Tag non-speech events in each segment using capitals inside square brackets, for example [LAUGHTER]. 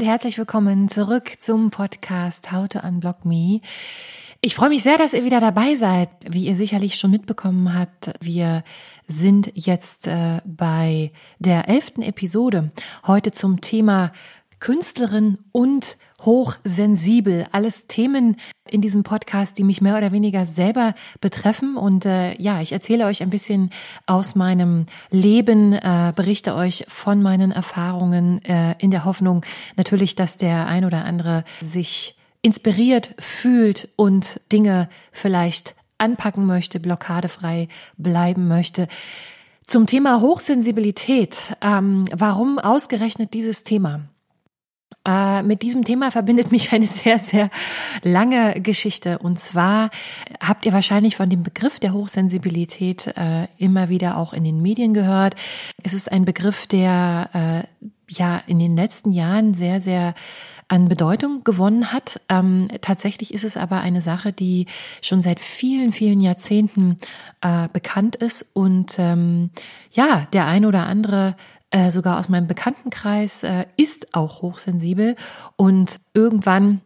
Und herzlich willkommen zurück zum Podcast How to Unblock Me. Ich freue mich sehr, dass ihr wieder dabei seid. Wie ihr sicherlich schon mitbekommen habt, wir sind jetzt äh, bei der elften Episode. Heute zum Thema Künstlerin und hochsensibel. Alles Themen in diesem Podcast, die mich mehr oder weniger selber betreffen. Und äh, ja, ich erzähle euch ein bisschen aus meinem Leben, äh, berichte euch von meinen Erfahrungen äh, in der Hoffnung natürlich, dass der ein oder andere sich inspiriert fühlt und Dinge vielleicht anpacken möchte, blockadefrei bleiben möchte. Zum Thema Hochsensibilität. Ähm, warum ausgerechnet dieses Thema? Äh, mit diesem Thema verbindet mich eine sehr, sehr lange Geschichte. Und zwar habt ihr wahrscheinlich von dem Begriff der Hochsensibilität äh, immer wieder auch in den Medien gehört. Es ist ein Begriff, der äh, ja in den letzten Jahren sehr, sehr an Bedeutung gewonnen hat. Ähm, tatsächlich ist es aber eine Sache, die schon seit vielen, vielen Jahrzehnten äh, bekannt ist und ähm, ja, der ein oder andere äh, sogar aus meinem Bekanntenkreis, äh, ist auch hochsensibel. Und irgendwann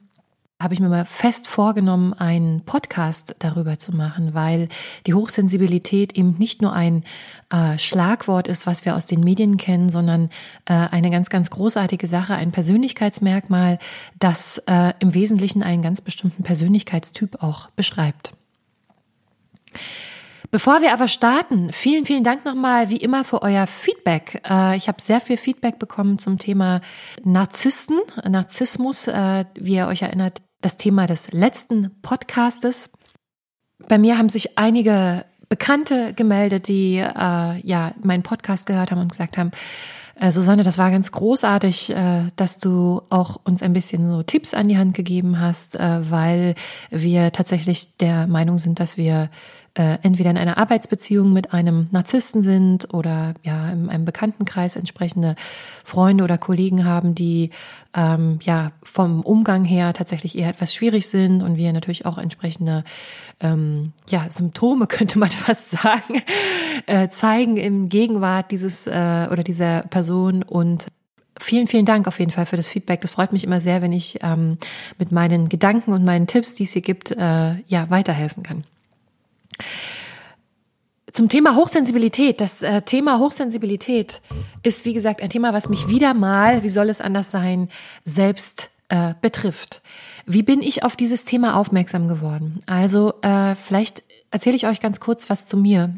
habe ich mir mal fest vorgenommen, einen Podcast darüber zu machen, weil die Hochsensibilität eben nicht nur ein äh, Schlagwort ist, was wir aus den Medien kennen, sondern äh, eine ganz, ganz großartige Sache, ein Persönlichkeitsmerkmal, das äh, im Wesentlichen einen ganz bestimmten Persönlichkeitstyp auch beschreibt. Bevor wir aber starten, vielen, vielen Dank nochmal wie immer für euer Feedback. Äh, ich habe sehr viel Feedback bekommen zum Thema Narzissten, Narzissmus, äh, wie ihr euch erinnert, das Thema des letzten Podcastes. Bei mir haben sich einige Bekannte gemeldet, die äh, ja meinen Podcast gehört haben und gesagt haben, Susanne, das war ganz großartig, dass du auch uns ein bisschen so Tipps an die Hand gegeben hast, weil wir tatsächlich der Meinung sind, dass wir äh, entweder in einer Arbeitsbeziehung mit einem Narzissten sind oder ja in einem Bekanntenkreis entsprechende Freunde oder Kollegen haben, die ähm, ja vom Umgang her tatsächlich eher etwas schwierig sind und wir natürlich auch entsprechende ähm, ja Symptome [LAUGHS] könnte man fast sagen äh, zeigen im Gegenwart dieses äh, oder dieser Person und Vielen, vielen Dank auf jeden Fall für das Feedback. Das freut mich immer sehr, wenn ich ähm, mit meinen Gedanken und meinen Tipps, die es hier gibt, äh, ja weiterhelfen kann. Zum Thema Hochsensibilität. Das äh, Thema Hochsensibilität ist, wie gesagt, ein Thema, was mich wieder mal, wie soll es anders sein, selbst äh, betrifft. Wie bin ich auf dieses Thema aufmerksam geworden? Also äh, vielleicht erzähle ich euch ganz kurz was zu mir.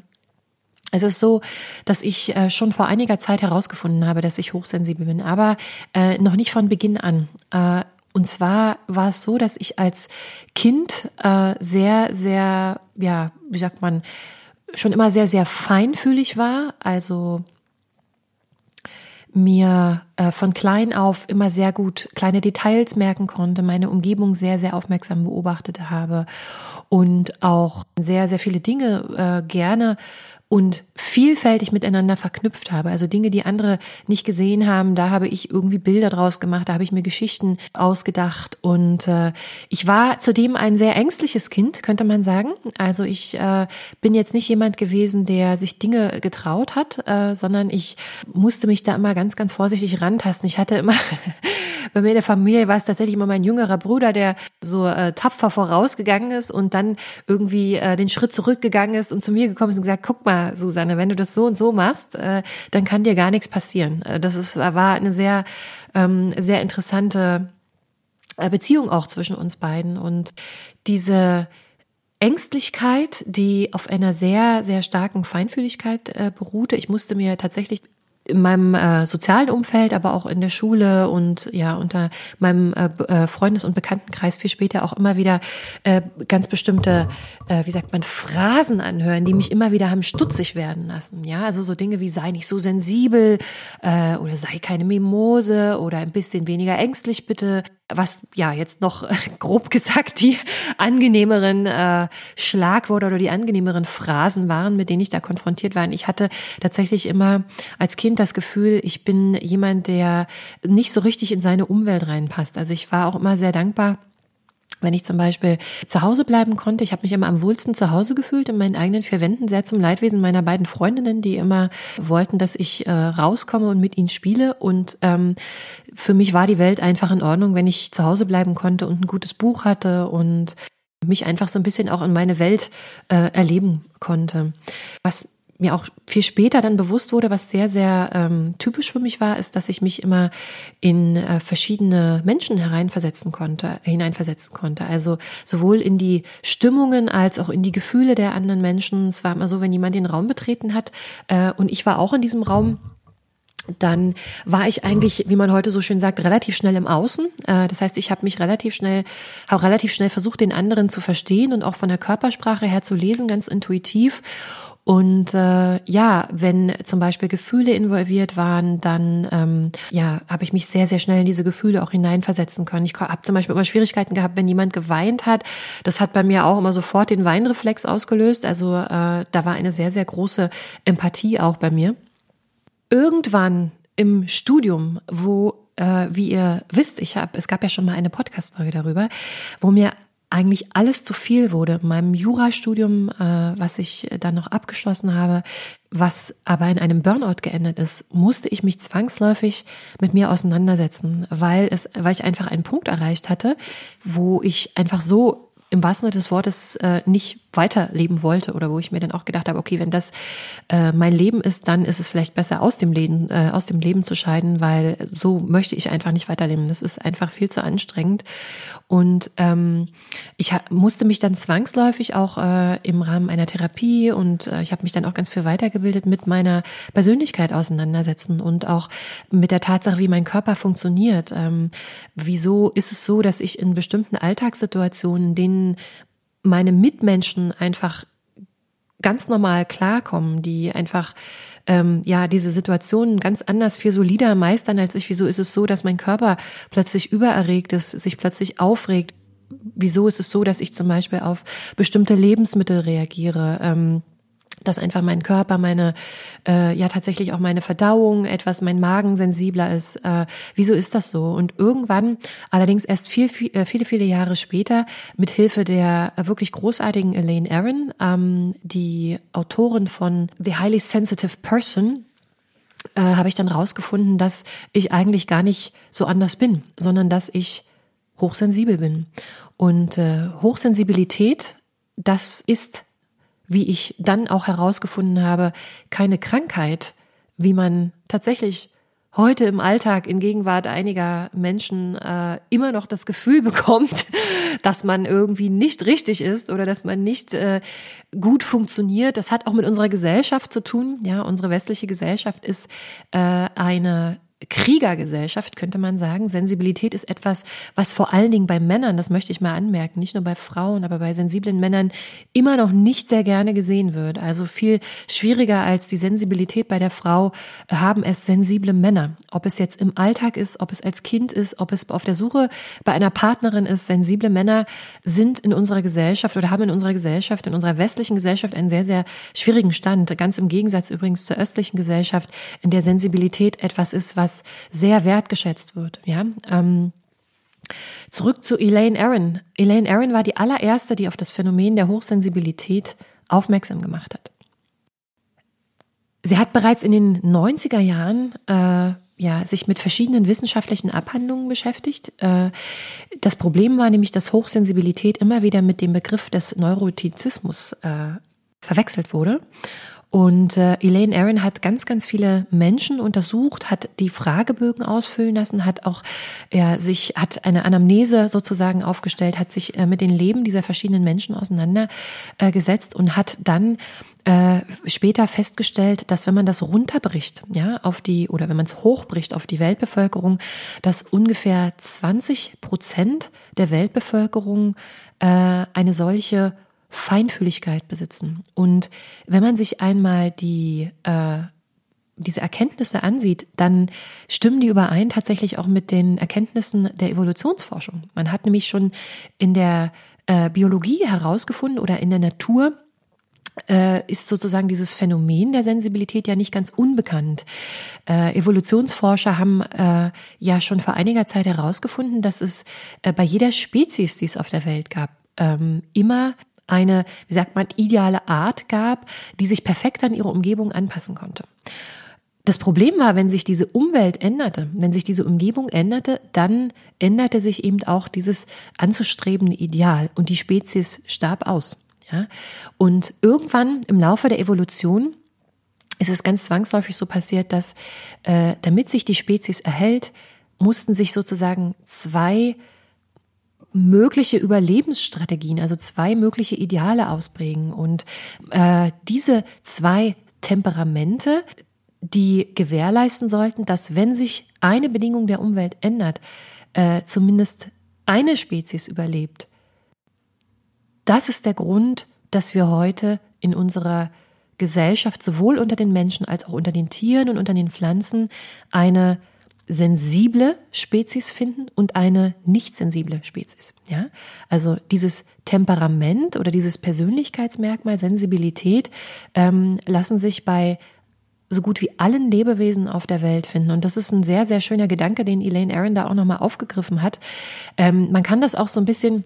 Es ist so, dass ich äh, schon vor einiger Zeit herausgefunden habe, dass ich hochsensibel bin, aber äh, noch nicht von Beginn an. Und zwar war es so, dass ich als Kind äh, sehr, sehr, ja, wie sagt man, schon immer sehr, sehr feinfühlig war. Also mir äh, von klein auf immer sehr gut kleine Details merken konnte, meine Umgebung sehr, sehr aufmerksam beobachtet habe und auch sehr, sehr viele Dinge äh, gerne und vielfältig miteinander verknüpft habe. Also Dinge, die andere nicht gesehen haben, da habe ich irgendwie Bilder draus gemacht, da habe ich mir Geschichten ausgedacht. Und äh, ich war zudem ein sehr ängstliches Kind, könnte man sagen. Also ich äh, bin jetzt nicht jemand gewesen, der sich Dinge getraut hat, äh, sondern ich musste mich da immer ganz, ganz vorsichtig rantasten. Ich hatte immer, [LAUGHS] bei mir in der Familie war es tatsächlich immer mein jüngerer Bruder, der so äh, tapfer vorausgegangen ist und dann irgendwie äh, den Schritt zurückgegangen ist und zu mir gekommen ist und gesagt, guck mal, Susanne, wenn du das so und so machst, äh, dann kann dir gar nichts passieren. Äh, das ist, war eine sehr, ähm, sehr interessante äh, Beziehung auch zwischen uns beiden und diese Ängstlichkeit, die auf einer sehr, sehr starken Feinfühligkeit beruhte. Ich musste mir tatsächlich in meinem äh, sozialen Umfeld, aber auch in der Schule und ja unter meinem äh, äh, Freundes- und Bekanntenkreis viel später auch immer wieder äh, ganz bestimmte, äh, wie sagt man, Phrasen anhören, die mich immer wieder haben stutzig werden lassen. Ja, also so Dinge wie sei nicht so sensibel äh, oder sei keine Mimose oder ein bisschen weniger ängstlich bitte was ja jetzt noch [LAUGHS] grob gesagt die angenehmeren äh, Schlagworte oder die angenehmeren Phrasen waren, mit denen ich da konfrontiert war. Und ich hatte tatsächlich immer als Kind das Gefühl, ich bin jemand, der nicht so richtig in seine Umwelt reinpasst. Also ich war auch immer sehr dankbar wenn ich zum Beispiel zu Hause bleiben konnte, ich habe mich immer am wohlsten zu Hause gefühlt in meinen eigenen vier Wänden, sehr zum Leidwesen meiner beiden Freundinnen, die immer wollten, dass ich äh, rauskomme und mit ihnen spiele. Und ähm, für mich war die Welt einfach in Ordnung, wenn ich zu Hause bleiben konnte und ein gutes Buch hatte und mich einfach so ein bisschen auch in meine Welt äh, erleben konnte. Was mir auch viel später dann bewusst wurde, was sehr, sehr ähm, typisch für mich war, ist, dass ich mich immer in äh, verschiedene Menschen hereinversetzen konnte, hineinversetzen konnte. Also sowohl in die Stimmungen als auch in die Gefühle der anderen Menschen. Es war immer so, wenn jemand den Raum betreten hat äh, und ich war auch in diesem Raum, dann war ich eigentlich, wie man heute so schön sagt, relativ schnell im Außen. Äh, das heißt, ich habe mich relativ schnell, habe relativ schnell versucht, den anderen zu verstehen und auch von der Körpersprache her zu lesen, ganz intuitiv. Und äh, ja, wenn zum Beispiel Gefühle involviert waren, dann ähm, ja, habe ich mich sehr, sehr schnell in diese Gefühle auch hineinversetzen können. Ich habe zum Beispiel immer Schwierigkeiten gehabt, wenn jemand geweint hat. Das hat bei mir auch immer sofort den Weinreflex ausgelöst. Also äh, da war eine sehr, sehr große Empathie auch bei mir. Irgendwann im Studium, wo äh, wie ihr wisst, ich habe, es gab ja schon mal eine Podcast-Folge darüber, wo mir eigentlich alles zu viel wurde. In meinem Jurastudium, äh, was ich dann noch abgeschlossen habe, was aber in einem Burnout geendet ist, musste ich mich zwangsläufig mit mir auseinandersetzen, weil es, weil ich einfach einen Punkt erreicht hatte, wo ich einfach so im wahrsten Sinne des Wortes äh, nicht weiterleben wollte oder wo ich mir dann auch gedacht habe, okay, wenn das äh, mein Leben ist, dann ist es vielleicht besser aus dem Leben äh, aus dem Leben zu scheiden, weil so möchte ich einfach nicht weiterleben. Das ist einfach viel zu anstrengend und ähm, ich musste mich dann zwangsläufig auch äh, im Rahmen einer Therapie und äh, ich habe mich dann auch ganz viel weitergebildet mit meiner Persönlichkeit auseinandersetzen und auch mit der Tatsache, wie mein Körper funktioniert. Ähm, wieso ist es so, dass ich in bestimmten Alltagssituationen, denen meine Mitmenschen einfach ganz normal klarkommen, die einfach ähm, ja diese Situationen ganz anders, viel solider meistern als ich. Wieso ist es so, dass mein Körper plötzlich übererregt ist, sich plötzlich aufregt? Wieso ist es so, dass ich zum Beispiel auf bestimmte Lebensmittel reagiere? Ähm, dass einfach mein Körper, meine, äh, ja tatsächlich auch meine Verdauung, etwas mein Magen sensibler ist. Äh, wieso ist das so? Und irgendwann, allerdings erst viel, viel, äh, viele, viele Jahre später, mit Hilfe der wirklich großartigen Elaine Aaron, ähm, die Autorin von The Highly Sensitive Person, äh, habe ich dann rausgefunden, dass ich eigentlich gar nicht so anders bin, sondern dass ich hochsensibel bin. Und äh, Hochsensibilität, das ist wie ich dann auch herausgefunden habe, keine Krankheit, wie man tatsächlich heute im Alltag in Gegenwart einiger Menschen äh, immer noch das Gefühl [LAUGHS] bekommt, dass man irgendwie nicht richtig ist oder dass man nicht äh, gut funktioniert. Das hat auch mit unserer Gesellschaft zu tun. Ja, unsere westliche Gesellschaft ist äh, eine Kriegergesellschaft, könnte man sagen. Sensibilität ist etwas, was vor allen Dingen bei Männern, das möchte ich mal anmerken, nicht nur bei Frauen, aber bei sensiblen Männern immer noch nicht sehr gerne gesehen wird. Also viel schwieriger als die Sensibilität bei der Frau haben es sensible Männer. Ob es jetzt im Alltag ist, ob es als Kind ist, ob es auf der Suche bei einer Partnerin ist. Sensible Männer sind in unserer Gesellschaft oder haben in unserer Gesellschaft, in unserer westlichen Gesellschaft einen sehr, sehr schwierigen Stand. Ganz im Gegensatz übrigens zur östlichen Gesellschaft, in der Sensibilität etwas ist, was was sehr wertgeschätzt wird. Ja. Ähm, zurück zu Elaine Aaron. Elaine Aaron war die allererste, die auf das Phänomen der Hochsensibilität aufmerksam gemacht hat. Sie hat bereits in den 90er Jahren äh, ja, sich mit verschiedenen wissenschaftlichen Abhandlungen beschäftigt. Äh, das Problem war nämlich, dass Hochsensibilität immer wieder mit dem Begriff des Neurotizismus äh, verwechselt wurde. Und äh, Elaine Aaron hat ganz, ganz viele Menschen untersucht, hat die Fragebögen ausfüllen lassen, hat auch ja, sich, hat eine Anamnese sozusagen aufgestellt, hat sich äh, mit den Leben dieser verschiedenen Menschen auseinandergesetzt äh, und hat dann äh, später festgestellt, dass wenn man das runterbricht, ja, auf die, oder wenn man es hochbricht auf die Weltbevölkerung, dass ungefähr 20 Prozent der Weltbevölkerung äh, eine solche Feinfühligkeit besitzen. Und wenn man sich einmal die äh, diese Erkenntnisse ansieht, dann stimmen die überein tatsächlich auch mit den Erkenntnissen der Evolutionsforschung. Man hat nämlich schon in der äh, Biologie herausgefunden oder in der Natur äh, ist sozusagen dieses Phänomen der Sensibilität ja nicht ganz unbekannt. Äh, Evolutionsforscher haben äh, ja schon vor einiger Zeit herausgefunden, dass es äh, bei jeder Spezies, die es auf der Welt gab, ähm, immer eine, wie sagt man, ideale Art gab, die sich perfekt an ihre Umgebung anpassen konnte. Das Problem war, wenn sich diese Umwelt änderte, wenn sich diese Umgebung änderte, dann änderte sich eben auch dieses anzustrebende Ideal und die Spezies starb aus. Ja? Und irgendwann im Laufe der Evolution ist es ganz zwangsläufig so passiert, dass äh, damit sich die Spezies erhält, mussten sich sozusagen zwei mögliche Überlebensstrategien, also zwei mögliche Ideale ausprägen. Und äh, diese zwei Temperamente, die gewährleisten sollten, dass wenn sich eine Bedingung der Umwelt ändert, äh, zumindest eine Spezies überlebt. Das ist der Grund, dass wir heute in unserer Gesellschaft sowohl unter den Menschen als auch unter den Tieren und unter den Pflanzen eine sensible Spezies finden und eine nicht sensible Spezies. Ja, also dieses Temperament oder dieses Persönlichkeitsmerkmal Sensibilität ähm, lassen sich bei so gut wie allen Lebewesen auf der Welt finden. Und das ist ein sehr, sehr schöner Gedanke, den Elaine Aaron da auch nochmal aufgegriffen hat. Ähm, man kann das auch so ein bisschen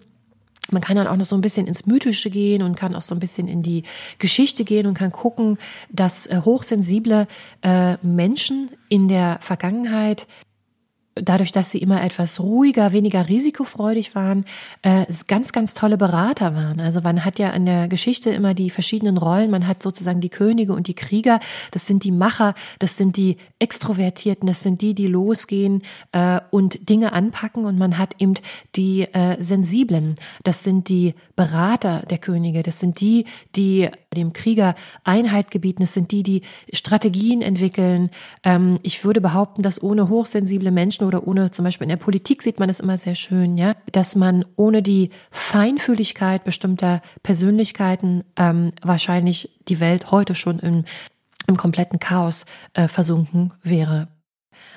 man kann dann auch noch so ein bisschen ins Mythische gehen und kann auch so ein bisschen in die Geschichte gehen und kann gucken, dass äh, hochsensible äh, Menschen in der Vergangenheit dadurch, dass sie immer etwas ruhiger, weniger risikofreudig waren, äh, ganz, ganz tolle Berater waren. Also man hat ja in der Geschichte immer die verschiedenen Rollen. Man hat sozusagen die Könige und die Krieger. Das sind die Macher, das sind die Extrovertierten, das sind die, die losgehen äh, und Dinge anpacken. Und man hat eben die äh, Sensiblen. Das sind die Berater der Könige. Das sind die, die dem Krieger Einheit gebieten. Das sind die, die Strategien entwickeln. Ähm, ich würde behaupten, dass ohne hochsensible Menschen oder ohne, zum Beispiel in der Politik sieht man das immer sehr schön, ja, dass man ohne die Feinfühligkeit bestimmter Persönlichkeiten ähm, wahrscheinlich die Welt heute schon im, im kompletten Chaos äh, versunken wäre.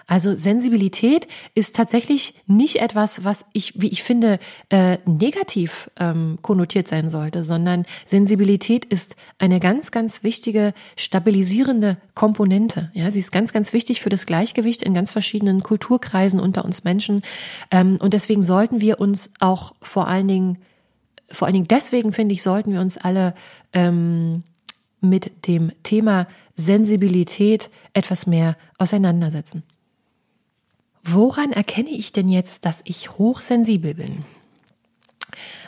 Also Sensibilität ist tatsächlich nicht etwas, was ich, wie ich finde, äh, negativ ähm, konnotiert sein sollte, sondern Sensibilität ist eine ganz, ganz wichtige stabilisierende Komponente. Ja, sie ist ganz, ganz wichtig für das Gleichgewicht in ganz verschiedenen Kulturkreisen unter uns Menschen. Ähm, und deswegen sollten wir uns auch vor allen Dingen, vor allen Dingen deswegen finde ich, sollten wir uns alle ähm, mit dem Thema Sensibilität etwas mehr auseinandersetzen. Woran erkenne ich denn jetzt, dass ich hochsensibel bin?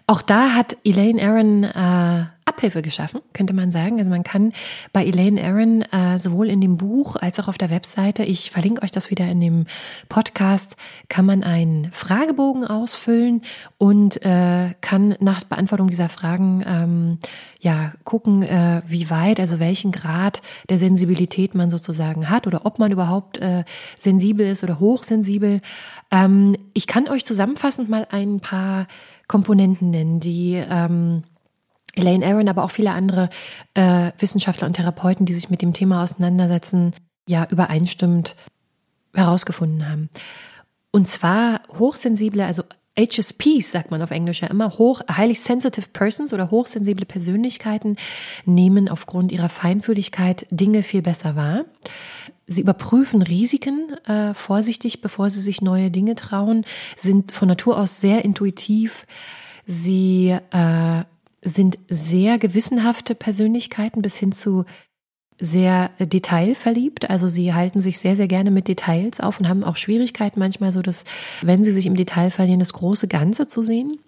Auch da hat Elaine Aaron äh, Abhilfe geschaffen, könnte man sagen. Also man kann bei Elaine Aaron äh, sowohl in dem Buch als auch auf der Webseite, ich verlinke euch das wieder in dem Podcast, kann man einen Fragebogen ausfüllen und äh, kann nach Beantwortung dieser Fragen ähm, ja gucken, äh, wie weit, also welchen Grad der Sensibilität man sozusagen hat oder ob man überhaupt äh, sensibel ist oder hochsensibel. Ähm, ich kann euch zusammenfassend mal ein paar Komponenten nennen, die ähm, Elaine Aaron, aber auch viele andere äh, Wissenschaftler und Therapeuten, die sich mit dem Thema auseinandersetzen, ja übereinstimmend herausgefunden haben. Und zwar hochsensible, also HSPs sagt man auf Englisch ja immer, hoch, highly sensitive persons oder hochsensible Persönlichkeiten nehmen aufgrund ihrer Feinfühligkeit Dinge viel besser wahr. Sie überprüfen Risiken äh, vorsichtig, bevor sie sich neue Dinge trauen, sind von Natur aus sehr intuitiv. Sie äh, sind sehr gewissenhafte Persönlichkeiten bis hin zu sehr detailverliebt. Also sie halten sich sehr, sehr gerne mit Details auf und haben auch Schwierigkeiten manchmal so, dass, wenn sie sich im Detail verlieren, das große Ganze zu sehen.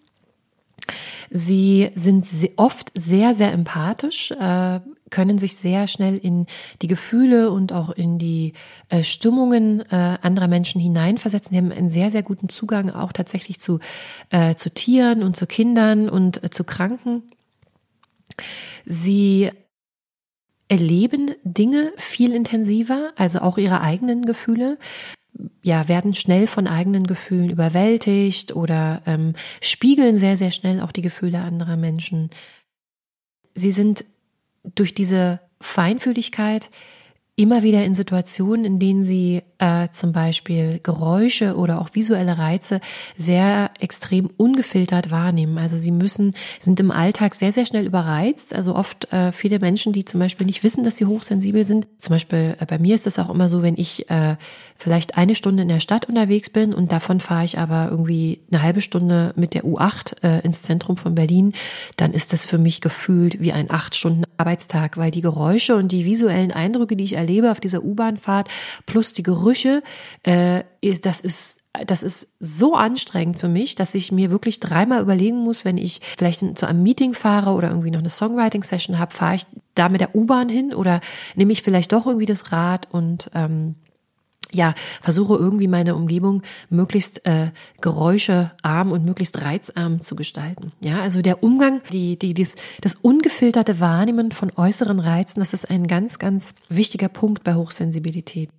Sie sind oft sehr, sehr empathisch, äh, können sich sehr schnell in die Gefühle und auch in die äh, Stimmungen äh, anderer Menschen hineinversetzen. Sie haben einen sehr, sehr guten Zugang auch tatsächlich zu, zu Tieren und zu Kindern und zu Kranken. Sie erleben Dinge viel intensiver, also auch ihre eigenen Gefühle ja, werden schnell von eigenen Gefühlen überwältigt oder ähm, spiegeln sehr, sehr schnell auch die Gefühle anderer Menschen. Sie sind durch diese Feinfühligkeit immer wieder in Situationen, in denen sie äh, zum Beispiel Geräusche oder auch visuelle Reize sehr extrem ungefiltert wahrnehmen. Also sie müssen, sind im Alltag sehr, sehr schnell überreizt. Also oft äh, viele Menschen, die zum Beispiel nicht wissen, dass sie hochsensibel sind. Zum Beispiel äh, bei mir ist es auch immer so, wenn ich äh, vielleicht eine Stunde in der Stadt unterwegs bin und davon fahre ich aber irgendwie eine halbe Stunde mit der U8 äh, ins Zentrum von Berlin, dann ist das für mich gefühlt wie ein acht Stunden Arbeitstag, weil die Geräusche und die visuellen Eindrücke, die ich erlebe auf dieser U-Bahnfahrt, plus die Gerüche, äh, das ist das ist so anstrengend für mich, dass ich mir wirklich dreimal überlegen muss, wenn ich vielleicht zu einem Meeting fahre oder irgendwie noch eine Songwriting-Session habe, fahre ich da mit der U-Bahn hin oder nehme ich vielleicht doch irgendwie das Rad und ähm, ja, versuche irgendwie meine Umgebung möglichst äh, geräuschearm und möglichst reizarm zu gestalten. Ja, also der Umgang, die, die, dies, das ungefilterte Wahrnehmen von äußeren Reizen, das ist ein ganz, ganz wichtiger Punkt bei Hochsensibilität.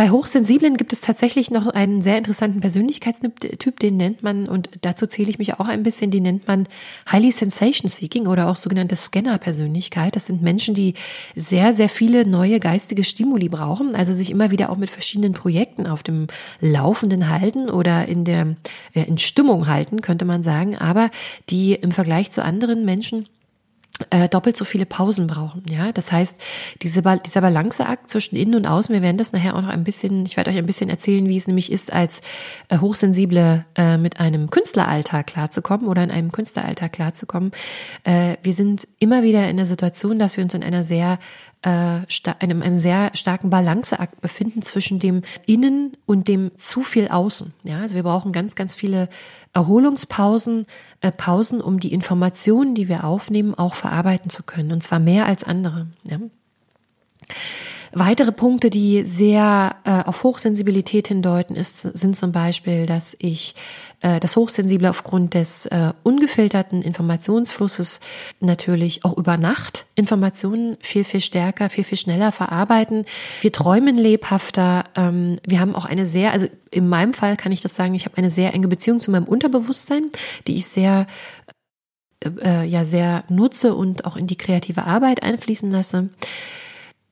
Bei Hochsensiblen gibt es tatsächlich noch einen sehr interessanten Persönlichkeitstyp, den nennt man, und dazu zähle ich mich auch ein bisschen, den nennt man Highly Sensation Seeking oder auch sogenannte Scanner-Persönlichkeit. Das sind Menschen, die sehr, sehr viele neue geistige Stimuli brauchen, also sich immer wieder auch mit verschiedenen Projekten auf dem Laufenden halten oder in der äh, in Stimmung halten, könnte man sagen, aber die im Vergleich zu anderen Menschen äh, doppelt so viele Pausen brauchen. Ja, das heißt, diese, dieser Balanceakt zwischen innen und außen, wir werden das nachher auch noch ein bisschen, ich werde euch ein bisschen erzählen, wie es nämlich ist, als äh, Hochsensible äh, mit einem Künstleralltag klarzukommen oder in einem Künstleralltag klarzukommen. Äh, wir sind immer wieder in der Situation, dass wir uns in einer sehr äh, einem, einem sehr starken Balanceakt befinden zwischen dem Innen und dem zu viel Außen. Ja, also wir brauchen ganz, ganz viele Erholungspausen, äh, Pausen, um die Informationen, die wir aufnehmen, auch verarbeiten zu können. Und zwar mehr als andere. Ja. Weitere Punkte, die sehr äh, auf Hochsensibilität hindeuten, ist, sind zum Beispiel, dass ich das Hochsensible aufgrund des äh, ungefilterten Informationsflusses natürlich auch über Nacht Informationen viel, viel stärker, viel, viel schneller verarbeiten. Wir träumen lebhafter. Ähm, wir haben auch eine sehr, also in meinem Fall kann ich das sagen, ich habe eine sehr enge Beziehung zu meinem Unterbewusstsein, die ich sehr äh, ja sehr nutze und auch in die kreative Arbeit einfließen lasse.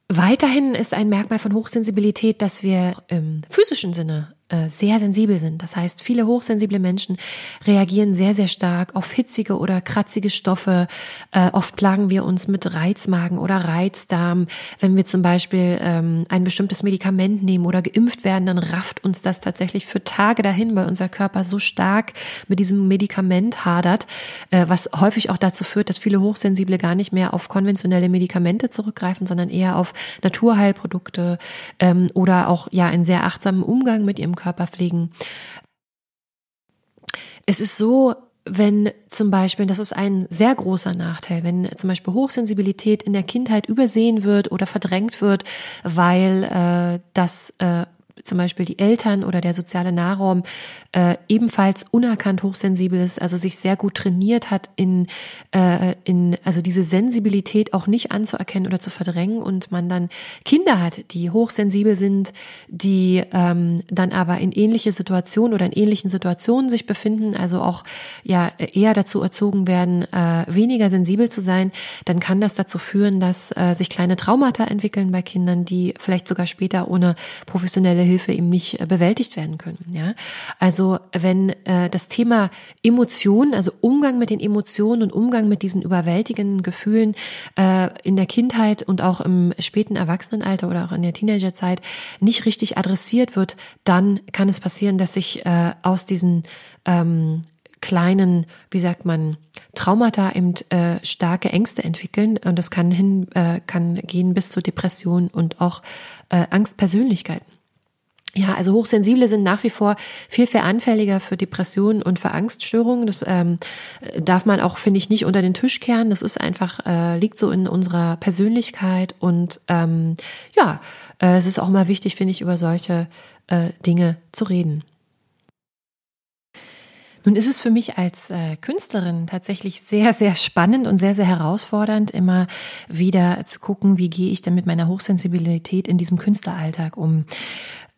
Weiterhin ist ein Merkmal von Hochsensibilität, dass wir im physischen Sinne äh, sehr sensibel sind. Das heißt, viele hochsensible Menschen reagieren sehr, sehr stark auf hitzige oder kratzige Stoffe. Äh, oft plagen wir uns mit Reizmagen oder Reizdarm. Wenn wir zum Beispiel ähm, ein bestimmtes Medikament nehmen oder geimpft werden, dann rafft uns das tatsächlich für Tage dahin, weil unser Körper so stark mit diesem Medikament hadert, äh, was häufig auch dazu führt, dass viele Hochsensible gar nicht mehr auf konventionelle Medikamente zurückgreifen, sondern eher auf Naturheilprodukte ähm, oder auch ja einen sehr achtsamen Umgang mit ihrem Körper pflegen. Es ist so, wenn zum Beispiel, das ist ein sehr großer Nachteil, wenn zum Beispiel Hochsensibilität in der Kindheit übersehen wird oder verdrängt wird, weil äh, das äh, zum Beispiel die Eltern oder der soziale Nahraum äh, ebenfalls unerkannt hochsensibel ist, also sich sehr gut trainiert hat, in, äh, in also diese Sensibilität auch nicht anzuerkennen oder zu verdrängen und man dann Kinder hat, die hochsensibel sind, die ähm, dann aber in ähnliche Situationen oder in ähnlichen Situationen sich befinden, also auch ja eher dazu erzogen werden, äh, weniger sensibel zu sein, dann kann das dazu führen, dass äh, sich kleine Traumata entwickeln bei Kindern, die vielleicht sogar später ohne professionelle Hilfe eben nicht äh, bewältigt werden können. Ja, also wenn äh, das Thema Emotionen, also Umgang mit den Emotionen und Umgang mit diesen überwältigenden Gefühlen äh, in der Kindheit und auch im späten Erwachsenenalter oder auch in der Teenagerzeit nicht richtig adressiert wird, dann kann es passieren, dass sich äh, aus diesen ähm, kleinen, wie sagt man, Traumata eben äh, starke Ängste entwickeln und das kann hin, äh, kann gehen bis zur Depression und auch äh, Angstpersönlichkeiten. Ja, also Hochsensible sind nach wie vor viel, viel anfälliger für Depressionen und für Angststörungen. Das ähm, darf man auch, finde ich, nicht unter den Tisch kehren. Das ist einfach, äh, liegt so in unserer Persönlichkeit. Und ähm, ja, äh, es ist auch mal wichtig, finde ich, über solche äh, Dinge zu reden. Nun ist es für mich als äh, Künstlerin tatsächlich sehr, sehr spannend und sehr, sehr herausfordernd, immer wieder zu gucken, wie gehe ich denn mit meiner Hochsensibilität in diesem Künstleralltag um.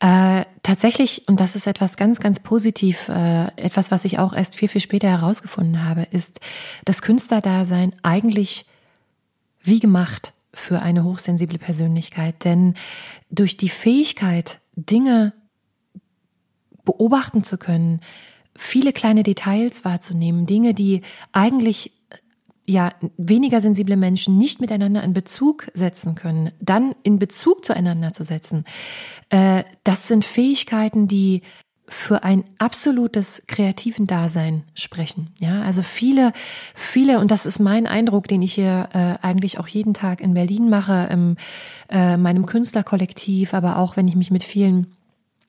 Äh, tatsächlich, und das ist etwas ganz, ganz positiv, äh, etwas, was ich auch erst viel, viel später herausgefunden habe, ist das Künstlerdasein eigentlich wie gemacht für eine hochsensible Persönlichkeit. Denn durch die Fähigkeit, Dinge beobachten zu können, viele kleine Details wahrzunehmen, Dinge, die eigentlich ja weniger sensible Menschen nicht miteinander in Bezug setzen können, dann in Bezug zueinander zu setzen, äh, das sind Fähigkeiten, die für ein absolutes kreativen Dasein sprechen. Ja, also viele, viele, und das ist mein Eindruck, den ich hier äh, eigentlich auch jeden Tag in Berlin mache, im äh, meinem Künstlerkollektiv, aber auch wenn ich mich mit vielen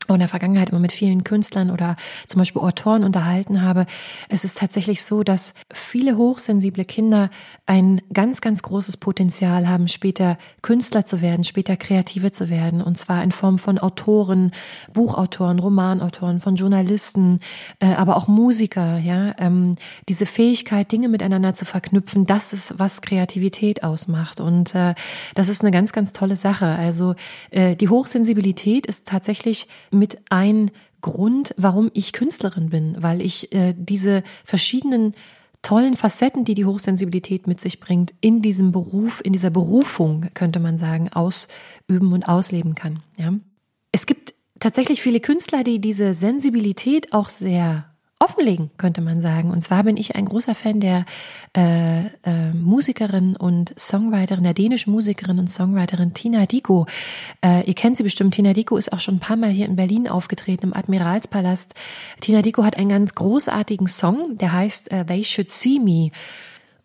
in der Vergangenheit immer mit vielen Künstlern oder zum Beispiel Autoren unterhalten habe, es ist tatsächlich so, dass viele hochsensible Kinder ein ganz, ganz großes Potenzial haben, später Künstler zu werden, später Kreative zu werden. Und zwar in Form von Autoren, Buchautoren, Romanautoren, von Journalisten, äh, aber auch Musiker. Ja, ähm, diese Fähigkeit, Dinge miteinander zu verknüpfen, das ist, was Kreativität ausmacht. Und äh, das ist eine ganz, ganz tolle Sache. Also äh, die Hochsensibilität ist tatsächlich mit ein Grund, warum ich Künstlerin bin, weil ich äh, diese verschiedenen tollen Facetten, die die Hochsensibilität mit sich bringt, in diesem Beruf, in dieser Berufung, könnte man sagen, ausüben und ausleben kann. Ja? Es gibt tatsächlich viele Künstler, die diese Sensibilität auch sehr offenlegen, könnte man sagen. Und zwar bin ich ein großer Fan der äh, äh, Musikerin und Songwriterin, der dänischen Musikerin und Songwriterin Tina Diko. Äh, ihr kennt sie bestimmt. Tina Diko ist auch schon ein paar Mal hier in Berlin aufgetreten, im Admiralspalast. Tina Diko hat einen ganz großartigen Song, der heißt uh, They Should See Me.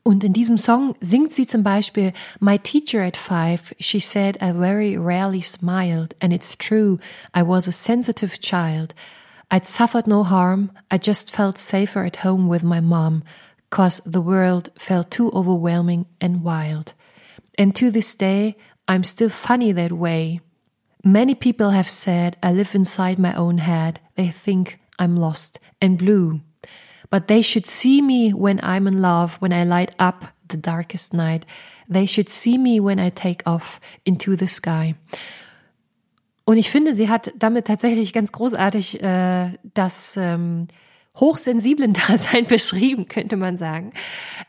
Und in diesem Song singt sie zum Beispiel, My teacher at five, she said I very rarely smiled, and it's true, I was a sensitive child. I'd suffered no harm. I just felt safer at home with my mom, cause the world felt too overwhelming and wild. And to this day, I'm still funny that way. Many people have said I live inside my own head. They think I'm lost and blue. But they should see me when I'm in love, when I light up the darkest night. They should see me when I take off into the sky. Und ich finde, sie hat damit tatsächlich ganz großartig äh, das ähm, hochsensiblen [LAUGHS] Dasein beschrieben, könnte man sagen.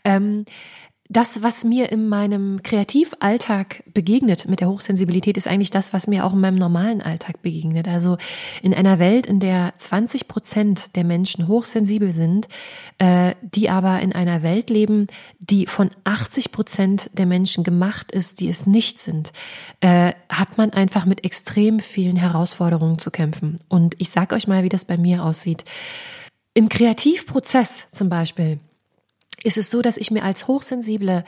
Ähm, das, was mir in meinem Kreativalltag begegnet mit der Hochsensibilität, ist eigentlich das, was mir auch in meinem normalen Alltag begegnet. Also in einer Welt, in der 20 Prozent der Menschen hochsensibel sind, äh, die aber in einer Welt leben, die von 80 Prozent der Menschen gemacht ist, die es nicht sind, äh, hat man einfach mit extrem vielen Herausforderungen zu kämpfen. Und ich sage euch mal, wie das bei mir aussieht. Im Kreativprozess zum Beispiel ist es so, dass ich mir als Hochsensible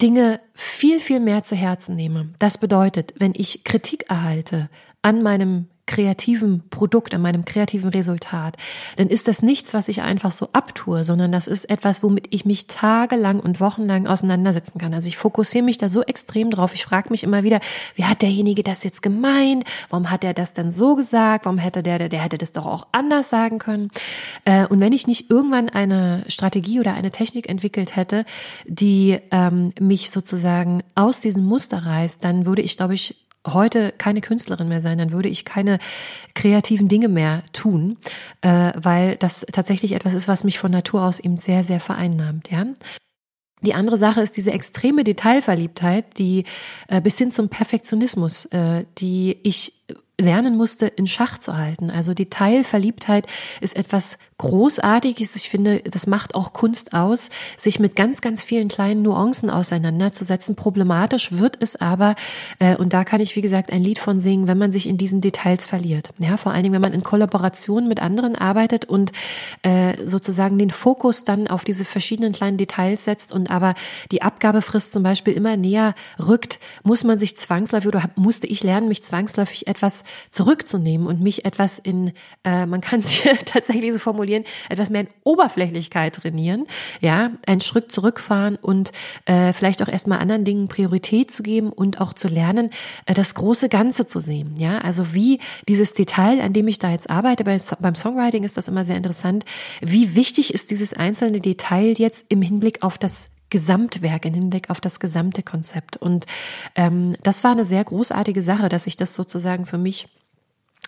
Dinge viel, viel mehr zu Herzen nehme. Das bedeutet, wenn ich Kritik erhalte an meinem kreativen Produkt, an meinem kreativen Resultat, dann ist das nichts, was ich einfach so abtue, sondern das ist etwas, womit ich mich tagelang und wochenlang auseinandersetzen kann. Also ich fokussiere mich da so extrem drauf. Ich frage mich immer wieder, wie hat derjenige das jetzt gemeint? Warum hat er das dann so gesagt? Warum hätte der, der, der hätte das doch auch anders sagen können? Äh, und wenn ich nicht irgendwann eine Strategie oder eine Technik entwickelt hätte, die ähm, mich sozusagen aus diesem Muster reißt, dann würde ich, glaube ich, heute keine Künstlerin mehr sein, dann würde ich keine kreativen Dinge mehr tun, äh, weil das tatsächlich etwas ist, was mich von Natur aus eben sehr, sehr vereinnahmt. Ja. Die andere Sache ist diese extreme Detailverliebtheit, die äh, bis hin zum Perfektionismus, äh, die ich lernen musste, in Schach zu halten. Also die Teilverliebtheit ist etwas Großartiges. Ich finde, das macht auch Kunst aus, sich mit ganz, ganz vielen kleinen Nuancen auseinanderzusetzen. Problematisch wird es aber, äh, und da kann ich, wie gesagt, ein Lied von singen, wenn man sich in diesen Details verliert. Ja, vor allen Dingen, wenn man in Kollaboration mit anderen arbeitet und äh, sozusagen den Fokus dann auf diese verschiedenen kleinen Details setzt und aber die Abgabefrist zum Beispiel immer näher rückt, muss man sich zwangsläufig oder musste ich lernen, mich zwangsläufig etwas zurückzunehmen und mich etwas in, äh, man kann es [LAUGHS] hier tatsächlich so formulieren, etwas mehr in Oberflächlichkeit trainieren, ja, einen Schritt zurückfahren und äh, vielleicht auch erstmal anderen Dingen Priorität zu geben und auch zu lernen, äh, das große Ganze zu sehen, ja, also wie dieses Detail, an dem ich da jetzt arbeite, bei, beim Songwriting ist das immer sehr interessant, wie wichtig ist dieses einzelne Detail jetzt im Hinblick auf das Gesamtwerk, im Hinblick auf das gesamte Konzept. Und ähm, das war eine sehr großartige Sache, dass ich das sozusagen für mich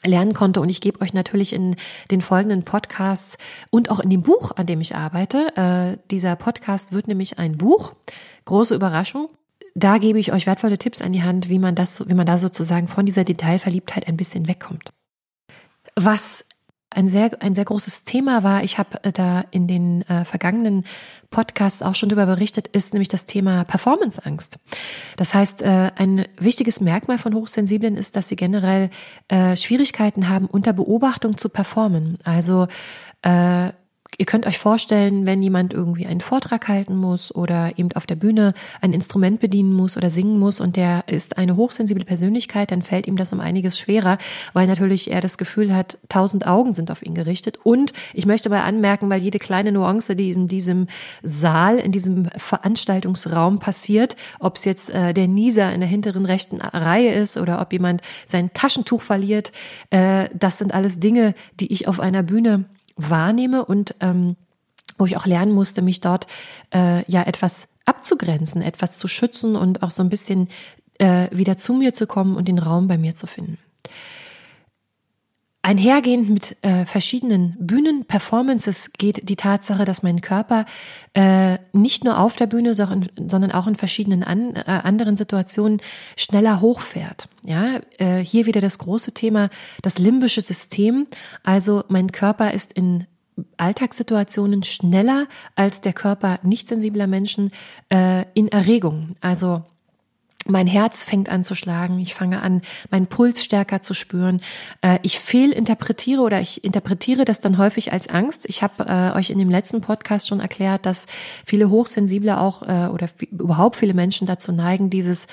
lernen konnte. Und ich gebe euch natürlich in den folgenden Podcasts und auch in dem Buch, an dem ich arbeite. Äh, dieser Podcast wird nämlich ein Buch. Große Überraschung. Da gebe ich euch wertvolle Tipps an die Hand, wie man das, wie man da sozusagen von dieser Detailverliebtheit ein bisschen wegkommt. Was ein sehr, ein sehr großes Thema war, ich habe äh, da in den äh, vergangenen Podcasts auch schon darüber berichtet, ist nämlich das Thema Performanceangst. Das heißt, äh, ein wichtiges Merkmal von Hochsensiblen ist, dass sie generell äh, Schwierigkeiten haben, unter Beobachtung zu performen. Also äh, Ihr könnt euch vorstellen, wenn jemand irgendwie einen Vortrag halten muss oder eben auf der Bühne ein Instrument bedienen muss oder singen muss und der ist eine hochsensible Persönlichkeit, dann fällt ihm das um einiges schwerer, weil natürlich er das Gefühl hat, tausend Augen sind auf ihn gerichtet. Und ich möchte mal anmerken, weil jede kleine Nuance, die in diesem Saal, in diesem Veranstaltungsraum passiert, ob es jetzt äh, der Nieser in der hinteren rechten Reihe ist oder ob jemand sein Taschentuch verliert, äh, das sind alles Dinge, die ich auf einer Bühne wahrnehme und ähm, wo ich auch lernen musste, mich dort äh, ja etwas abzugrenzen, etwas zu schützen und auch so ein bisschen äh, wieder zu mir zu kommen und den Raum bei mir zu finden. Einhergehend mit äh, verschiedenen Bühnenperformances geht die Tatsache, dass mein Körper äh, nicht nur auf der Bühne, sondern auch in verschiedenen an, äh, anderen Situationen schneller hochfährt. Ja, äh, hier wieder das große Thema, das limbische System. Also mein Körper ist in Alltagssituationen schneller als der Körper nicht sensibler Menschen äh, in Erregung. Also mein Herz fängt an zu schlagen, ich fange an, meinen Puls stärker zu spüren. Äh, ich fehlinterpretiere oder ich interpretiere das dann häufig als Angst. Ich habe äh, euch in dem letzten Podcast schon erklärt, dass viele Hochsensible auch äh, oder überhaupt viele Menschen dazu neigen, dieses,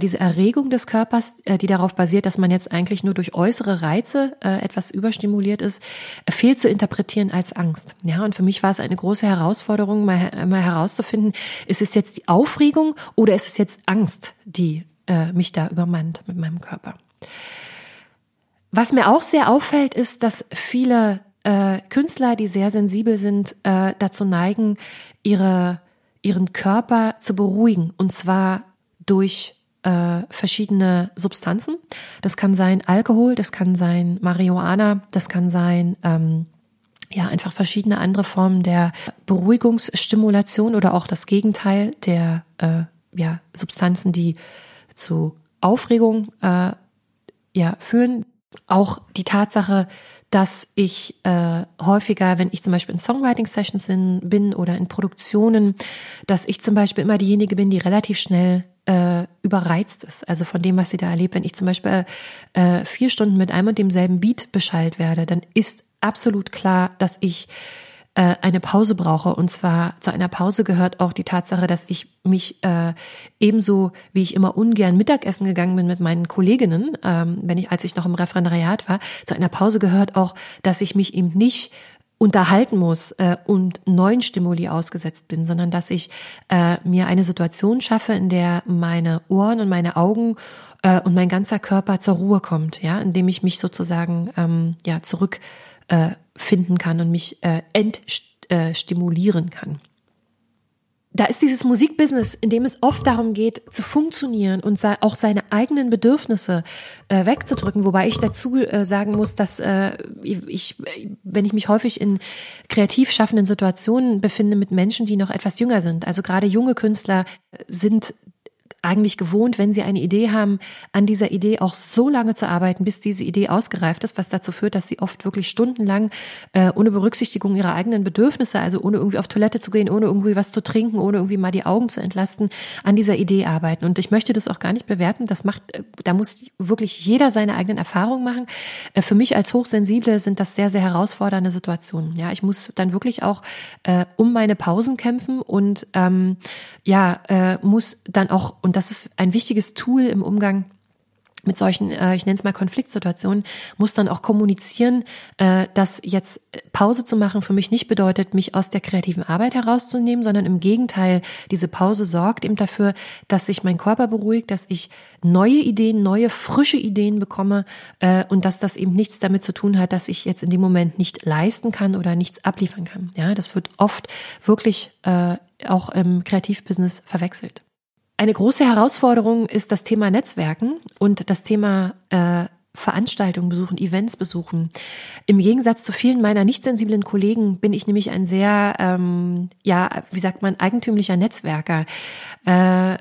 diese Erregung des Körpers, die darauf basiert, dass man jetzt eigentlich nur durch äußere Reize etwas überstimuliert ist, fehl zu interpretieren als Angst. Ja, und für mich war es eine große Herausforderung, mal, mal herauszufinden, ist es jetzt die Aufregung oder ist es jetzt Angst? Die äh, mich da übermannt mit meinem Körper. Was mir auch sehr auffällt, ist, dass viele äh, Künstler, die sehr sensibel sind, äh, dazu neigen, ihre, ihren Körper zu beruhigen. Und zwar durch äh, verschiedene Substanzen. Das kann sein Alkohol, das kann sein Marihuana, das kann sein ähm, ja einfach verschiedene andere Formen der Beruhigungsstimulation oder auch das Gegenteil der äh, ja, Substanzen, die zu Aufregung äh, ja, führen. Auch die Tatsache, dass ich äh, häufiger, wenn ich zum Beispiel in Songwriting-Sessions bin oder in Produktionen, dass ich zum Beispiel immer diejenige bin, die relativ schnell äh, überreizt ist. Also von dem, was sie da erlebt. Wenn ich zum Beispiel äh, vier Stunden mit einem und demselben Beat beschallt werde, dann ist absolut klar, dass ich eine Pause brauche. Und zwar zu einer Pause gehört auch die Tatsache, dass ich mich äh, ebenso, wie ich immer ungern Mittagessen gegangen bin mit meinen Kolleginnen, ähm, wenn ich, als ich noch im Referendariat war, zu einer Pause gehört auch, dass ich mich eben nicht unterhalten muss äh, und neuen Stimuli ausgesetzt bin, sondern dass ich äh, mir eine Situation schaffe, in der meine Ohren und meine Augen äh, und mein ganzer Körper zur Ruhe kommt, ja, indem ich mich sozusagen ähm, ja zurück äh, finden kann und mich äh, entstimulieren kann. Da ist dieses Musikbusiness, in dem es oft darum geht, zu funktionieren und auch seine eigenen Bedürfnisse äh, wegzudrücken. Wobei ich dazu äh, sagen muss, dass äh, ich, wenn ich mich häufig in kreativ schaffenden Situationen befinde mit Menschen, die noch etwas jünger sind, also gerade junge Künstler sind eigentlich gewohnt, wenn sie eine Idee haben, an dieser Idee auch so lange zu arbeiten, bis diese Idee ausgereift ist, was dazu führt, dass sie oft wirklich stundenlang äh, ohne Berücksichtigung ihrer eigenen Bedürfnisse, also ohne irgendwie auf Toilette zu gehen, ohne irgendwie was zu trinken, ohne irgendwie mal die Augen zu entlasten, an dieser Idee arbeiten. Und ich möchte das auch gar nicht bewerten. Das macht, äh, da muss wirklich jeder seine eigenen Erfahrungen machen. Äh, für mich als Hochsensible sind das sehr, sehr herausfordernde Situationen. Ja, ich muss dann wirklich auch äh, um meine Pausen kämpfen und ähm, ja, äh, muss dann auch, und das ist ein wichtiges Tool im Umgang mit solchen, äh, ich nenne es mal Konfliktsituationen, muss dann auch kommunizieren, äh, dass jetzt Pause zu machen für mich nicht bedeutet, mich aus der kreativen Arbeit herauszunehmen, sondern im Gegenteil, diese Pause sorgt eben dafür, dass sich mein Körper beruhigt, dass ich neue Ideen, neue, frische Ideen bekomme äh, und dass das eben nichts damit zu tun hat, dass ich jetzt in dem Moment nicht leisten kann oder nichts abliefern kann. Ja, das wird oft wirklich äh, auch im Kreativbusiness verwechselt. Eine große Herausforderung ist das Thema Netzwerken und das Thema äh, Veranstaltungen besuchen, Events besuchen. Im Gegensatz zu vielen meiner nicht sensiblen Kollegen bin ich nämlich ein sehr, ähm, ja, wie sagt man, eigentümlicher Netzwerker. Äh,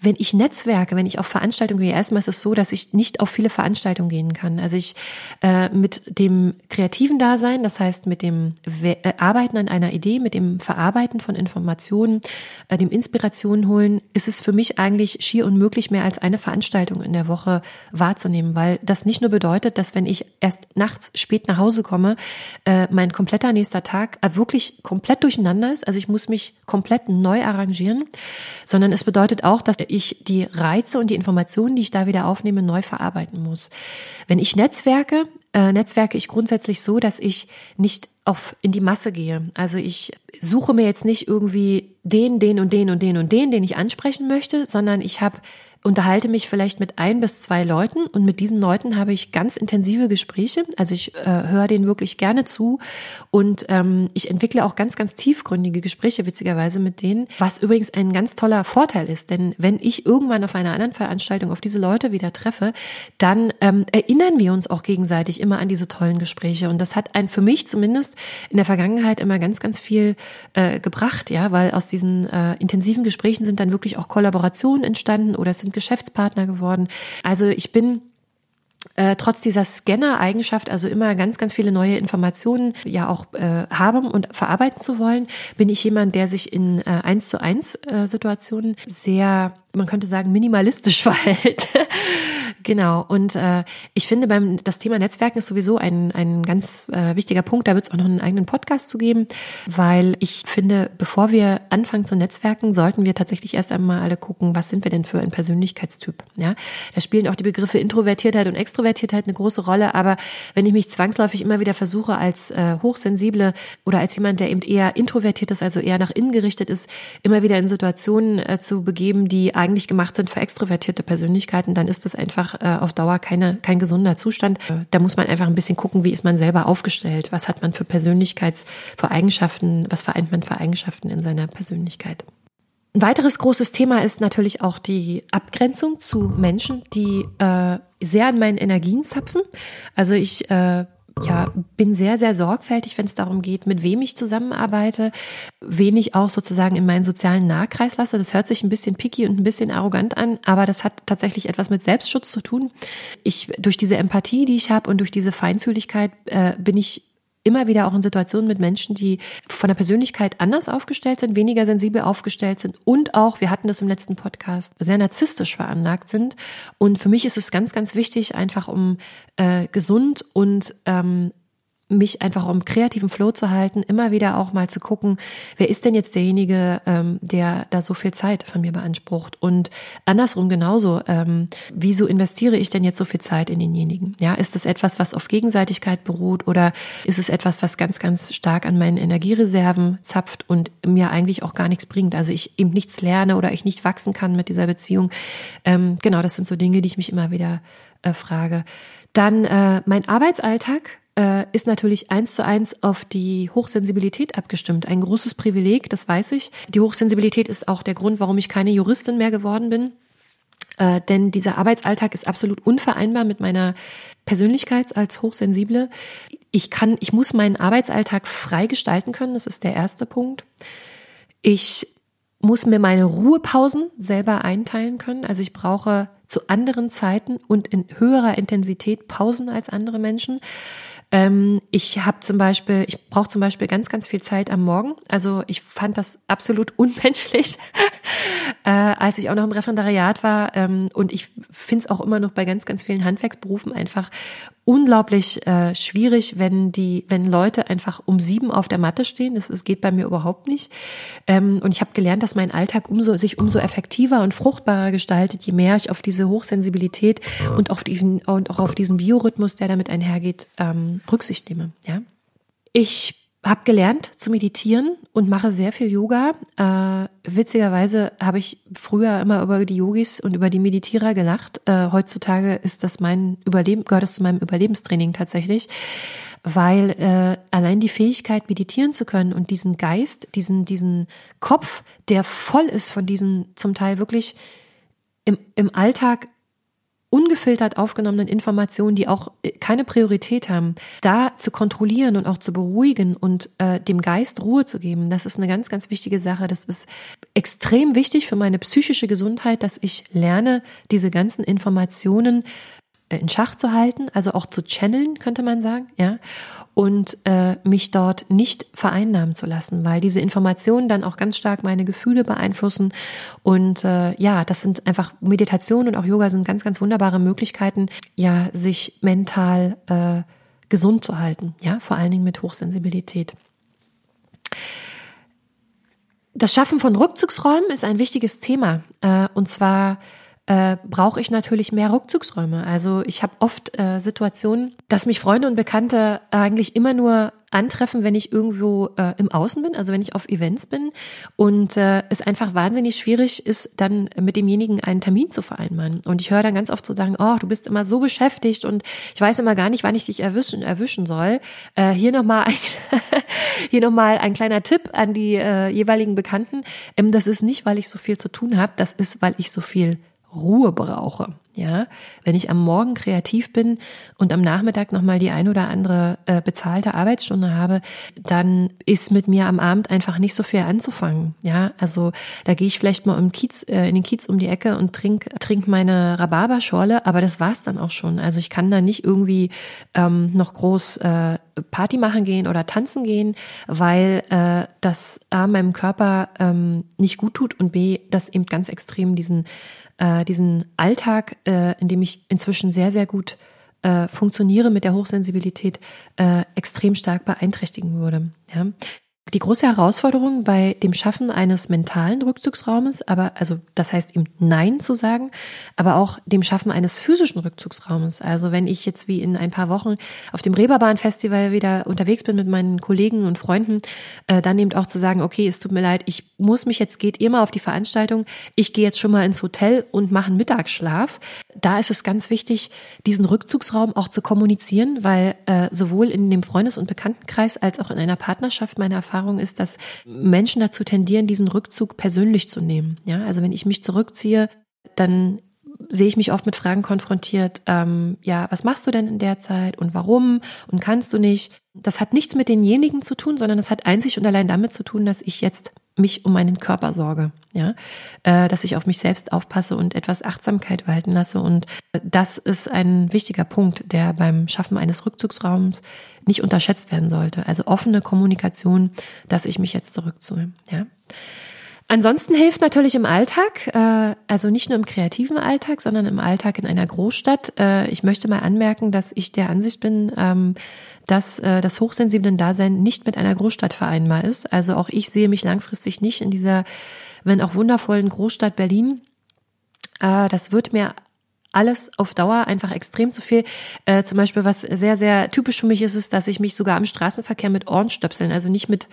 wenn ich netzwerke, wenn ich auf Veranstaltungen gehe, erstmal ist es so, dass ich nicht auf viele Veranstaltungen gehen kann. Also ich äh, mit dem kreativen Dasein, das heißt mit dem We äh, Arbeiten an einer Idee, mit dem Verarbeiten von Informationen, äh, dem Inspirationen holen, ist es für mich eigentlich schier unmöglich, mehr als eine Veranstaltung in der Woche wahrzunehmen, weil das nicht nur bedeutet, dass wenn ich erst nachts spät nach Hause komme, äh, mein kompletter nächster Tag äh, wirklich komplett durcheinander ist. Also ich muss mich komplett neu arrangieren, sondern es bedeutet auch, dass ich die Reize und die Informationen, die ich da wieder aufnehme, neu verarbeiten muss. Wenn ich netzwerke, äh, netzwerke ich grundsätzlich so, dass ich nicht auf in die Masse gehe. Also ich suche mir jetzt nicht irgendwie den, den und den und den und den, den ich ansprechen möchte, sondern ich habe unterhalte mich vielleicht mit ein bis zwei Leuten und mit diesen Leuten habe ich ganz intensive Gespräche. Also ich äh, höre denen wirklich gerne zu und ähm, ich entwickle auch ganz, ganz tiefgründige Gespräche, witzigerweise mit denen, was übrigens ein ganz toller Vorteil ist. Denn wenn ich irgendwann auf einer anderen Veranstaltung auf diese Leute wieder treffe, dann ähm, erinnern wir uns auch gegenseitig immer an diese tollen Gespräche. Und das hat ein für mich zumindest in der Vergangenheit immer ganz, ganz viel äh, gebracht, ja, weil aus diesen äh, intensiven Gesprächen sind dann wirklich auch Kollaborationen entstanden oder es sind sind Geschäftspartner geworden. Also ich bin äh, trotz dieser Scanner-Eigenschaft, also immer ganz, ganz viele neue Informationen ja auch äh, haben und verarbeiten zu wollen, bin ich jemand, der sich in äh, eins zu eins äh, Situationen sehr, man könnte sagen, minimalistisch [LAUGHS] verhält. Genau. Und äh, ich finde, beim das Thema Netzwerken ist sowieso ein, ein ganz äh, wichtiger Punkt. Da wird es auch noch einen eigenen Podcast zu geben, weil ich finde, bevor wir anfangen zu netzwerken, sollten wir tatsächlich erst einmal alle gucken, was sind wir denn für ein Persönlichkeitstyp. Ja, da spielen auch die Begriffe Introvertiertheit und Extrovertiertheit eine große Rolle. Aber wenn ich mich zwangsläufig immer wieder versuche, als äh, hochsensible oder als jemand, der eben eher introvertiert ist, also eher nach innen gerichtet ist, immer wieder in Situationen äh, zu begeben, die eigentlich gemacht sind für extrovertierte Persönlichkeiten, dann ist das einfach äh, auf Dauer keine, kein gesunder Zustand. Äh, da muss man einfach ein bisschen gucken, wie ist man selber aufgestellt, was hat man für Persönlichkeits, was vereint man für Eigenschaften in seiner Persönlichkeit. Ein weiteres großes Thema ist natürlich auch die Abgrenzung zu Menschen, die äh, sehr an meinen Energien zapfen. Also ich äh, ja, bin sehr, sehr sorgfältig, wenn es darum geht, mit wem ich zusammenarbeite, wen ich auch sozusagen in meinen sozialen Nahkreis lasse. Das hört sich ein bisschen picky und ein bisschen arrogant an, aber das hat tatsächlich etwas mit Selbstschutz zu tun. Ich, durch diese Empathie, die ich habe und durch diese Feinfühligkeit äh, bin ich immer wieder auch in Situationen mit Menschen, die von der Persönlichkeit anders aufgestellt sind, weniger sensibel aufgestellt sind und auch, wir hatten das im letzten Podcast, sehr narzisstisch veranlagt sind. Und für mich ist es ganz, ganz wichtig, einfach um äh, gesund und ähm, mich einfach um kreativen Flow zu halten, immer wieder auch mal zu gucken, wer ist denn jetzt derjenige, ähm, der da so viel Zeit von mir beansprucht und andersrum genauso, ähm, wieso investiere ich denn jetzt so viel Zeit in denjenigen? Ja, ist es etwas, was auf Gegenseitigkeit beruht oder ist es etwas, was ganz, ganz stark an meinen Energiereserven zapft und mir eigentlich auch gar nichts bringt? Also ich eben nichts lerne oder ich nicht wachsen kann mit dieser Beziehung. Ähm, genau, das sind so Dinge, die ich mich immer wieder äh, frage. Dann äh, mein Arbeitsalltag äh, ist natürlich eins zu eins auf die Hochsensibilität abgestimmt. Ein großes Privileg, das weiß ich. Die Hochsensibilität ist auch der Grund, warum ich keine Juristin mehr geworden bin. Äh, denn dieser Arbeitsalltag ist absolut unvereinbar mit meiner Persönlichkeit als Hochsensible. Ich kann, ich muss meinen Arbeitsalltag frei gestalten können. Das ist der erste Punkt. Ich muss mir meine Ruhepausen selber einteilen können. Also ich brauche zu anderen Zeiten und in höherer Intensität Pausen als andere Menschen. Ähm, ich habe zum Beispiel, ich brauche zum Beispiel ganz, ganz viel Zeit am Morgen. Also ich fand das absolut [LAUGHS] unmenschlich, äh, als ich auch noch im Referendariat war. Ähm, und ich finde es auch immer noch bei ganz, ganz vielen Handwerksberufen einfach unglaublich äh, schwierig, wenn die, wenn Leute einfach um sieben auf der Matte stehen. Das, das geht bei mir überhaupt nicht. Ähm, und ich habe gelernt, dass mein Alltag umso sich umso effektiver und fruchtbarer gestaltet, je mehr ich auf diese Hochsensibilität und auf diesen und auch auf diesen Biorhythmus, der damit einhergeht, ähm, Rücksicht nehme. Ja, ich habe gelernt zu meditieren und mache sehr viel Yoga. Äh, witzigerweise habe ich früher immer über die Yogis und über die Meditierer gelacht. Äh, heutzutage ist das mein Überleben, gehört es zu meinem Überlebenstraining tatsächlich, weil äh, allein die Fähigkeit, meditieren zu können und diesen Geist, diesen, diesen Kopf, der voll ist von diesen zum Teil wirklich im, im Alltag ungefiltert aufgenommenen Informationen, die auch äh, keine Priorität haben, da zu kontrollieren und auch zu beruhigen und äh, dem Geist Ruhe zu geben, das ist eine ganz, ganz wichtige Sache. Das ist extrem wichtig für meine psychische Gesundheit, dass ich lerne, diese ganzen Informationen in Schach zu halten, also auch zu channeln, könnte man sagen, ja, und äh, mich dort nicht vereinnahmen zu lassen, weil diese Informationen dann auch ganz stark meine Gefühle beeinflussen. Und äh, ja, das sind einfach Meditation und auch Yoga sind ganz, ganz wunderbare Möglichkeiten, ja, sich mental äh, gesund zu halten, ja, vor allen Dingen mit Hochsensibilität. Das Schaffen von Rückzugsräumen ist ein wichtiges Thema. Äh, und zwar äh, brauche ich natürlich mehr Rückzugsräume. Also ich habe oft äh, Situationen, dass mich Freunde und Bekannte eigentlich immer nur antreffen, wenn ich irgendwo äh, im Außen bin, also wenn ich auf Events bin und äh, es einfach wahnsinnig schwierig ist, dann mit demjenigen einen Termin zu vereinbaren. Und ich höre dann ganz oft so sagen, oh, du bist immer so beschäftigt und ich weiß immer gar nicht, wann ich dich erwischen, erwischen soll. Äh, hier nochmal ein, [LAUGHS] noch ein kleiner Tipp an die äh, jeweiligen Bekannten. Ähm, das ist nicht, weil ich so viel zu tun habe, das ist, weil ich so viel Ruhe brauche. Ja, wenn ich am Morgen kreativ bin und am Nachmittag nochmal die ein oder andere äh, bezahlte Arbeitsstunde habe, dann ist mit mir am Abend einfach nicht so viel anzufangen. Ja, also da gehe ich vielleicht mal im Kiez, äh, in den Kiez um die Ecke und trink, trink meine Rhabarberschorle, aber das war's dann auch schon. Also ich kann da nicht irgendwie ähm, noch groß äh, Party machen gehen oder tanzen gehen, weil äh, das A meinem Körper ähm, nicht gut tut und B, das eben ganz extrem diesen äh, diesen Alltag, äh, in dem ich inzwischen sehr, sehr gut äh, funktioniere mit der Hochsensibilität, äh, extrem stark beeinträchtigen würde. Ja? Die große Herausforderung bei dem Schaffen eines mentalen Rückzugsraumes, aber also das heißt ihm Nein zu sagen, aber auch dem Schaffen eines physischen Rückzugsraumes. Also wenn ich jetzt wie in ein paar Wochen auf dem Reeperbahn-Festival wieder unterwegs bin mit meinen Kollegen und Freunden, äh, dann eben auch zu sagen, okay, es tut mir leid, ich muss mich jetzt, geht ihr mal auf die Veranstaltung, ich gehe jetzt schon mal ins Hotel und mache einen Mittagsschlaf. Da ist es ganz wichtig, diesen Rückzugsraum auch zu kommunizieren, weil äh, sowohl in dem Freundes- und Bekanntenkreis als auch in einer Partnerschaft meine Erfahrung Erfahrung ist, dass Menschen dazu tendieren, diesen Rückzug persönlich zu nehmen. Ja, also wenn ich mich zurückziehe, dann sehe ich mich oft mit Fragen konfrontiert, ähm, ja, was machst du denn in der Zeit und warum und kannst du nicht? Das hat nichts mit denjenigen zu tun, sondern das hat einzig und allein damit zu tun, dass ich jetzt mich um meinen Körper sorge, ja, äh, dass ich auf mich selbst aufpasse und etwas Achtsamkeit walten lasse. Und das ist ein wichtiger Punkt, der beim Schaffen eines Rückzugsraums nicht unterschätzt werden sollte. Also offene Kommunikation, dass ich mich jetzt zurückziehe, ja. Ansonsten hilft natürlich im Alltag, äh, also nicht nur im kreativen Alltag, sondern im Alltag in einer Großstadt. Äh, ich möchte mal anmerken, dass ich der Ansicht bin, ähm, dass äh, das hochsensiblen Dasein nicht mit einer Großstadt vereinbar ist. Also auch ich sehe mich langfristig nicht in dieser, wenn auch wundervollen Großstadt Berlin. Das wird mir alles auf Dauer einfach extrem zu viel. Äh, zum Beispiel, was sehr, sehr typisch für mich ist, ist, dass ich mich sogar im Straßenverkehr mit Ohrenstöpseln, also nicht mit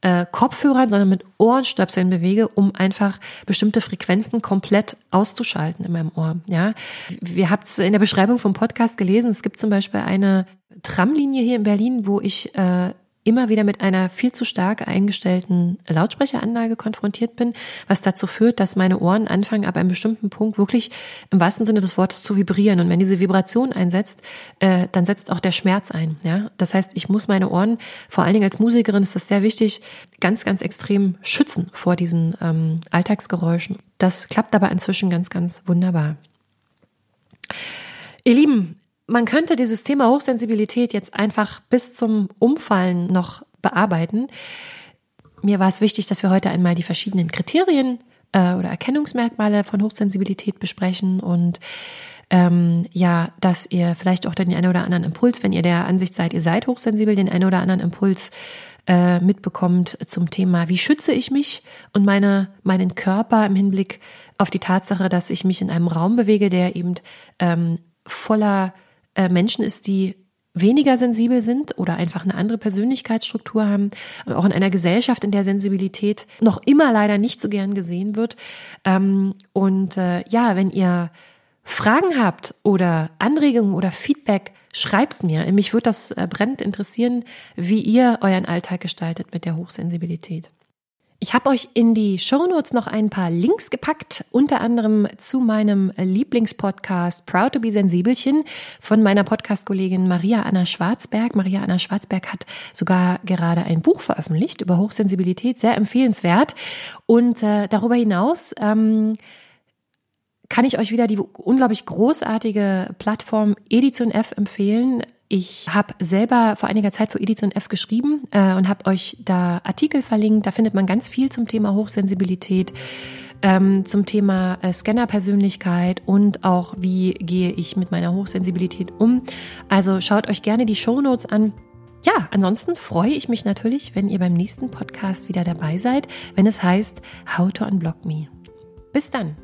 äh, Kopfhörern, sondern mit Ohrenstöpseln bewege, um einfach bestimmte Frequenzen komplett auszuschalten in meinem Ohr. Ja, wir habt es in der Beschreibung vom Podcast gelesen. Es gibt zum Beispiel eine Tramlinie hier in Berlin, wo ich äh, immer wieder mit einer viel zu stark eingestellten Lautsprecheranlage konfrontiert bin, was dazu führt, dass meine Ohren anfangen, ab einem bestimmten Punkt wirklich im wahrsten Sinne des Wortes zu vibrieren. Und wenn diese Vibration einsetzt, äh, dann setzt auch der Schmerz ein. Ja, das heißt, ich muss meine Ohren, vor allen Dingen als Musikerin ist das sehr wichtig, ganz, ganz extrem schützen vor diesen ähm, Alltagsgeräuschen. Das klappt aber inzwischen ganz, ganz wunderbar. Ihr Lieben, man könnte dieses Thema Hochsensibilität jetzt einfach bis zum Umfallen noch bearbeiten. Mir war es wichtig, dass wir heute einmal die verschiedenen Kriterien äh, oder Erkennungsmerkmale von Hochsensibilität besprechen und ähm, ja, dass ihr vielleicht auch den einen oder anderen Impuls, wenn ihr der Ansicht seid, ihr seid hochsensibel, den einen oder anderen Impuls äh, mitbekommt zum Thema, wie schütze ich mich und meine, meinen Körper im Hinblick auf die Tatsache, dass ich mich in einem Raum bewege, der eben ähm, voller äh, Menschen ist, die weniger sensibel sind oder einfach eine andere Persönlichkeitsstruktur haben, auch in einer Gesellschaft, in der Sensibilität noch immer leider nicht so gern gesehen wird. Ähm, und äh, ja, wenn ihr Fragen habt oder Anregungen oder Feedback, schreibt mir. Mich würde das äh, brennend interessieren, wie ihr euren Alltag gestaltet mit der Hochsensibilität. Ich habe euch in die Shownotes noch ein paar Links gepackt, unter anderem zu meinem Lieblingspodcast Proud to be Sensibelchen von meiner Podcast-Kollegin Maria Anna Schwarzberg. Maria Anna Schwarzberg hat sogar gerade ein Buch veröffentlicht über Hochsensibilität, sehr empfehlenswert. Und äh, darüber hinaus ähm, kann ich euch wieder die unglaublich großartige Plattform Edition F empfehlen. Ich habe selber vor einiger Zeit für Edition F geschrieben äh, und habe euch da Artikel verlinkt. Da findet man ganz viel zum Thema Hochsensibilität, ähm, zum Thema äh, Scannerpersönlichkeit und auch, wie gehe ich mit meiner Hochsensibilität um. Also schaut euch gerne die Show Notes an. Ja, ansonsten freue ich mich natürlich, wenn ihr beim nächsten Podcast wieder dabei seid, wenn es heißt How to Unblock Me. Bis dann.